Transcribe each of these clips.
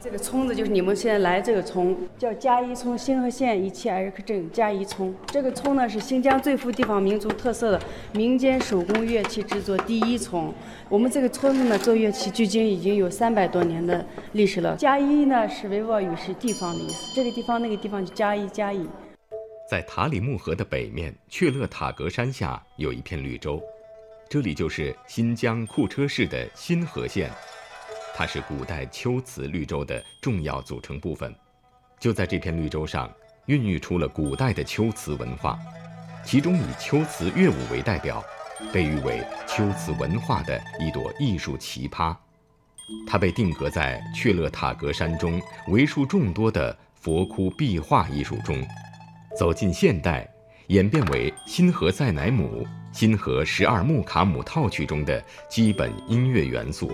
这个村子就是你们现在来这个村，叫嘉义村，新河县一七二克镇嘉义村。这个村呢是新疆最富地方民族特色的民间手工乐器制作第一村。我们这个村子呢做乐器距今已经有三百多年的历史了。嘉义呢是维吾尔语是地方的意思，这个地方那个地方就嘉义嘉义。在塔里木河的北面，雀勒塔格山下有一片绿洲，这里就是新疆库车市的新河县。它是古代秋瓷绿洲的重要组成部分，就在这片绿洲上，孕育出了古代的秋瓷文化，其中以秋瓷乐舞为代表，被誉为秋瓷文化的一朵艺术奇葩。它被定格在雀勒塔格山中为数众多的佛窟壁画艺术中，走进现代，演变为新河塞乃姆、新河十二木卡姆套曲中的基本音乐元素。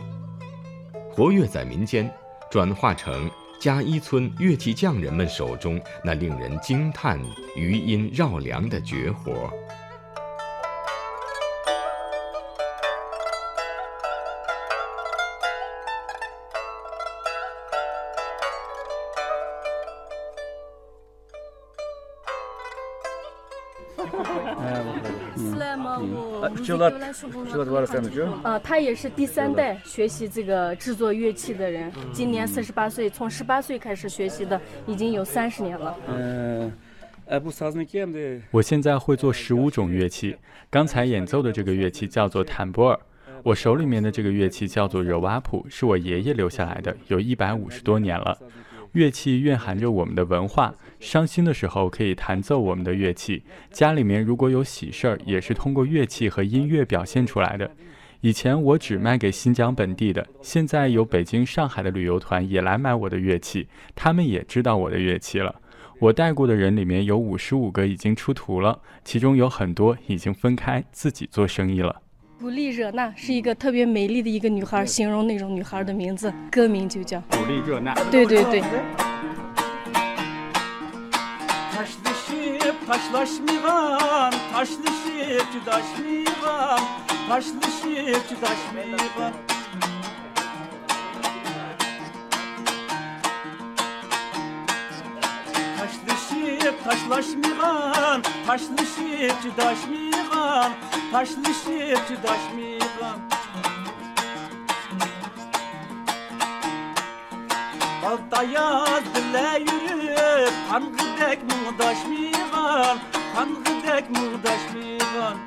活跃在民间，转化成加一村乐器匠人们手中那令人惊叹、余音绕梁的绝活。啊，他也是第三代学习这个制作乐器的人，今年四十八岁，从十八岁开始学习的，已经有三十年了。嗯，我现在会做十五种乐器，刚才演奏的这个乐器叫做坦波尔，我手里面的这个乐器叫做热瓦普，是我爷爷留下来的，有一百五十多年了。乐器蕴含着我们的文化，伤心的时候可以弹奏我们的乐器。家里面如果有喜事儿，也是通过乐器和音乐表现出来的。以前我只卖给新疆本地的，现在有北京、上海的旅游团也来买我的乐器，他们也知道我的乐器了。我带过的人里面有五十五个已经出徒了，其中有很多已经分开自己做生意了。古丽热娜是一个特别美丽的一个女孩，形容那种女孩的名字，歌名就叫古丽热娜。对对对。taşmışı çıdaşmıram Baltaya dile yürüp Hangıdek muğdaşmıram Hangıdek muğdaşmıram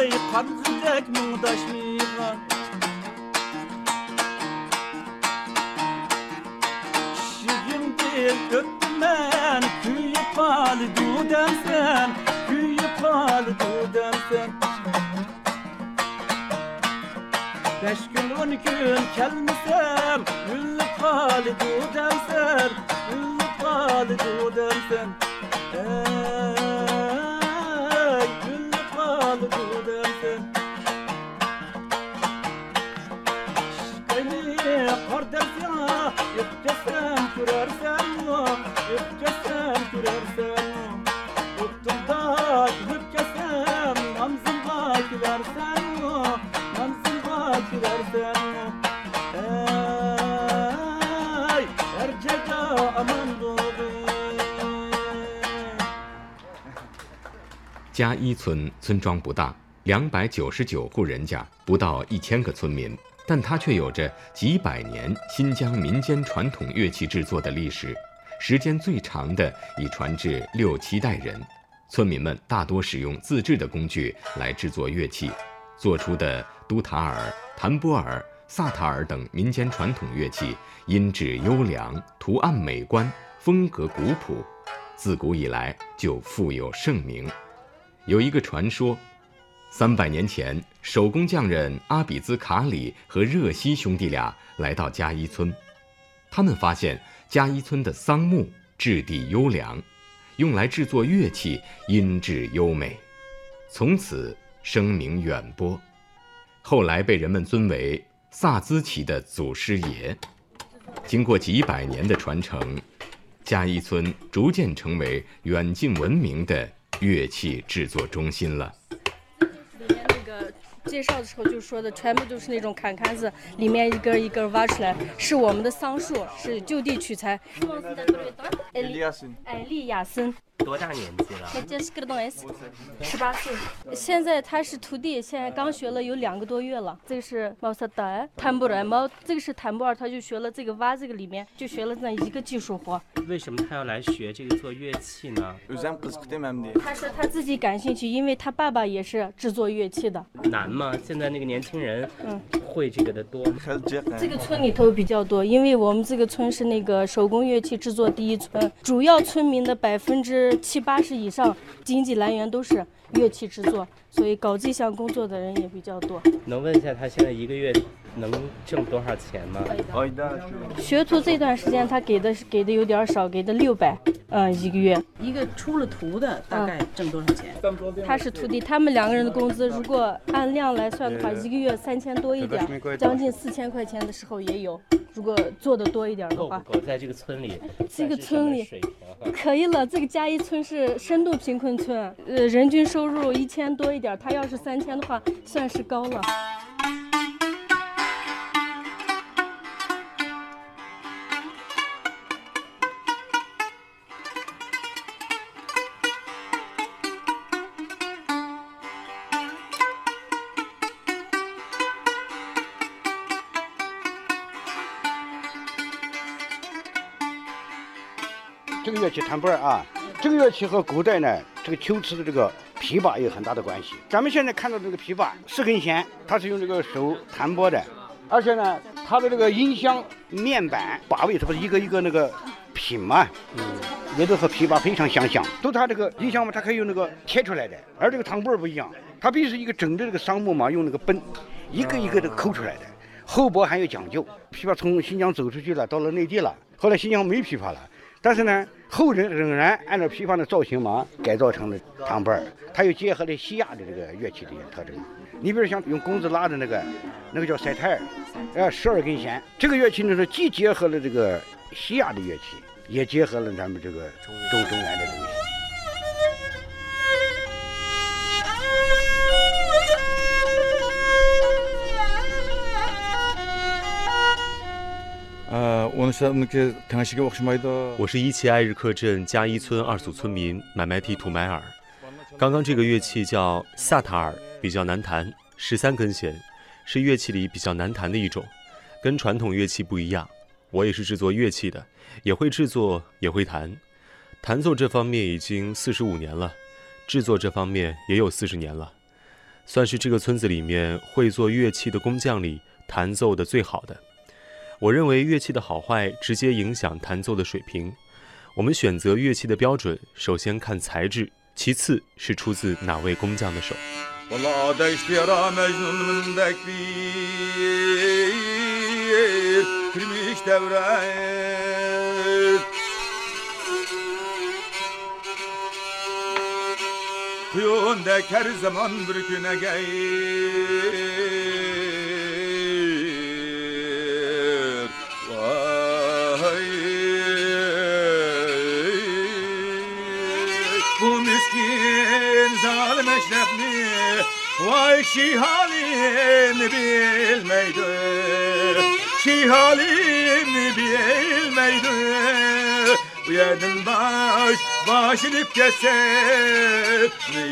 Ey Hangıdek muğdaşmıram Şirin bir öptüm ben Kül yapar dudem sen aldıdan sen. Beş gün on gün kelmisem Ünlü Halid'i dersen Ünlü Halid'i dersen Ey Ünlü Halid'i dersen Beni kar dersen Yüktesem sürersen oh, Yüktesem sürersen 加一村村庄不大，两百九十九户人家，不到一千个村民，但它却有着几百年新疆民间传统乐器制作的历史，时间最长的已传至六七代人。村民们大多使用自制的工具来制作乐器，做出的都塔尔、弹波尔、萨塔尔等民间传统乐器，音质优良，图案美观，风格古朴，自古以来就富有盛名。有一个传说，三百年前，手工匠人阿比兹卡里和热西兄弟俩来到加伊村，他们发现加伊村的桑木质地优良。用来制作乐器，音质优美，从此声名远播。后来被人们尊为萨兹旗的祖师爷。经过几百年的传承，加伊村逐渐成为远近闻名的乐器制作中心了。里面那个介绍的时候就说的全部都是那种坎坎子，里面一根一根挖出来，是我们的桑树，是就地取材。艾利亚森，艾利亚森。多大年纪了？十八岁。现在他是徒弟，现在刚学了有两个多月了。这个是毛萨达，坦布尔毛，这个是坦布尔，他就学了这个挖这个里面，就学了那一个技术活。为什么他要来学这个做乐器呢？他说他自己感兴趣，因为他爸爸也是制作乐器的。难吗？现在那个年轻人，嗯，会这个的多。这个村里头比较多，因为我们这个村是那个手工乐器制作第一村，主要村民的百分之。七八十以上经济来源都是乐器制作，所以搞这项工作的人也比较多。能问一下他现在一个月能挣多少钱吗？学徒这段时间他给的是给的有点少，给的六百，嗯，一个月。一个出了徒的大概挣多少钱？他是徒弟，他们两个人的工资如果按量来算的话，一个月三千多一点，将近四千块钱的时候也有。如果做的多一点的话，够在这个村里，这个村里可以了。这个嘉一村是深度贫困村，呃，人均收入一千多一点，他要是三千的话，算是高了。这个乐器弹拨啊，这个乐器和古代呢这个秋瓷的这个琵琶有很大的关系。咱们现在看到这个琵琶四根弦，它是用这个手弹拨的，而且呢，它的这个音箱面板把位，它不是一个一个那个品嘛，嗯，也都和琵琶非常相像。都它这个音箱嘛，它可以用那个切出来的，而这个弹拨儿不一样，它必须是一个整的这个桑木嘛，用那个奔，一个一个的抠出来的，厚薄还有讲究。琵琶从新疆走出去了，到了内地了，后来新疆没琵琶了。但是呢，后人仍然按照琵琶的造型嘛，改造成了唐板儿，它又结合了西亚的这个乐器的一些特征。你比如像用弓子拉的那个，那个叫塞泰尔，呃，十二根弦。这个乐器呢是既结合了这个西亚的乐器，也结合了咱们这个中中原的东西。呃我是伊奇艾日克镇加伊村二组村民买买提图买尔。刚刚这个乐器叫萨塔尔，比较难弹，十三根弦，是乐器里比较难弹的一种，跟传统乐器不一样。我也是制作乐器的，也会制作，也会弹。弹奏这方面已经四十五年了，制作这方面也有四十年了，算是这个村子里面会做乐器的工匠里弹奏的最好的。我认为乐器的好坏直接影响弹奏的水平。我们选择乐器的标准，首先看材质，其次是出自哪位工匠的手。Vay şihalim bilmeydi Şihalim bilmeydi Bu yerin baş başını keser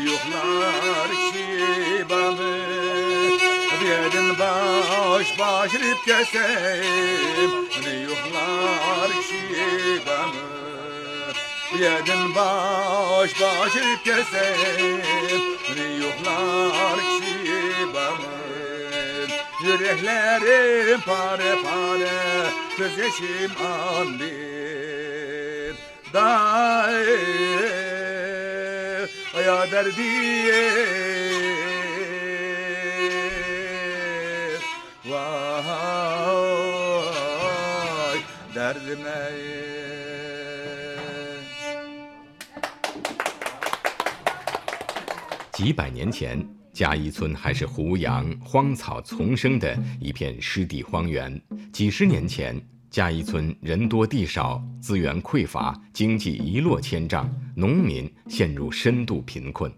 Yuhlar şibalı Bu yerin baş başını keser Yuhlar şibalı Yedim baş başıp keser Yuhlar Yüreklerim pare pare Göz yaşım andir Day Aya derdim Vay derdime 几百年前，嘉一村还是胡杨荒草丛生的一片湿地荒原。几十年前，嘉一村人多地少，资源匮乏，经济一落千丈，农民陷入深度贫困。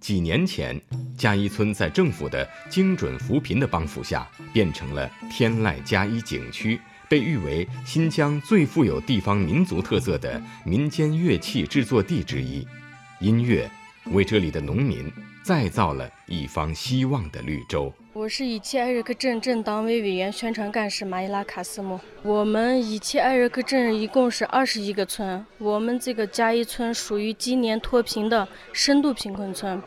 几年前，嘉一村在政府的精准扶贫的帮扶下，变成了天籁嘉一景区，被誉为新疆最富有地方民族特色的民间乐器制作地之一。音乐为这里的农民再造了一方希望的绿洲。我是伊切艾日克镇镇党委委员、宣传干事马伊拉卡斯木。我们伊切艾日克镇一共是二十一个村，我们这个加一村属于今年脱贫的深度贫困村。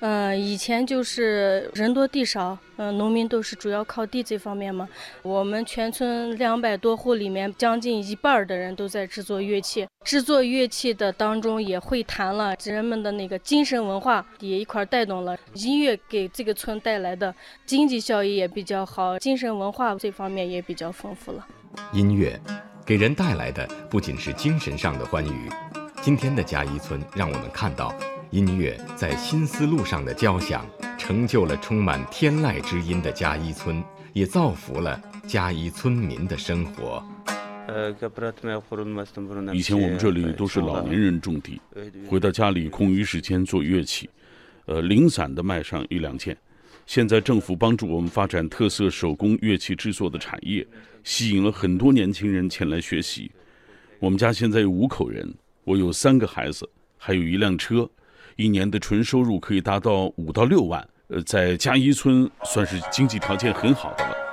嗯，以前就是人多地少，嗯，农民都是主要靠地这方面嘛。我们全村两百多户里面，将近一半的人都在制作乐器。制作乐器的当中也会弹了，人们的那个精神文化也一块带动了。音乐给这个村带来的经济效益也比较好，精神文化这方面也比较丰富了。音乐给人带来的不仅是精神上的欢愉，今天的嘉一村让我们看到。音乐在新思路上的交响，成就了充满天籁之音的嘉一村，也造福了嘉一村民的生活。以前我们这里都是老年人种地，回到家里空余时间做乐器，呃，零散的卖上一两件。现在政府帮助我们发展特色手工乐器制作的产业，吸引了很多年轻人前来学习。我们家现在有五口人，我有三个孩子，还有一辆车。一年的纯收入可以达到五到六万，呃，在嘉一村算是经济条件很好的了。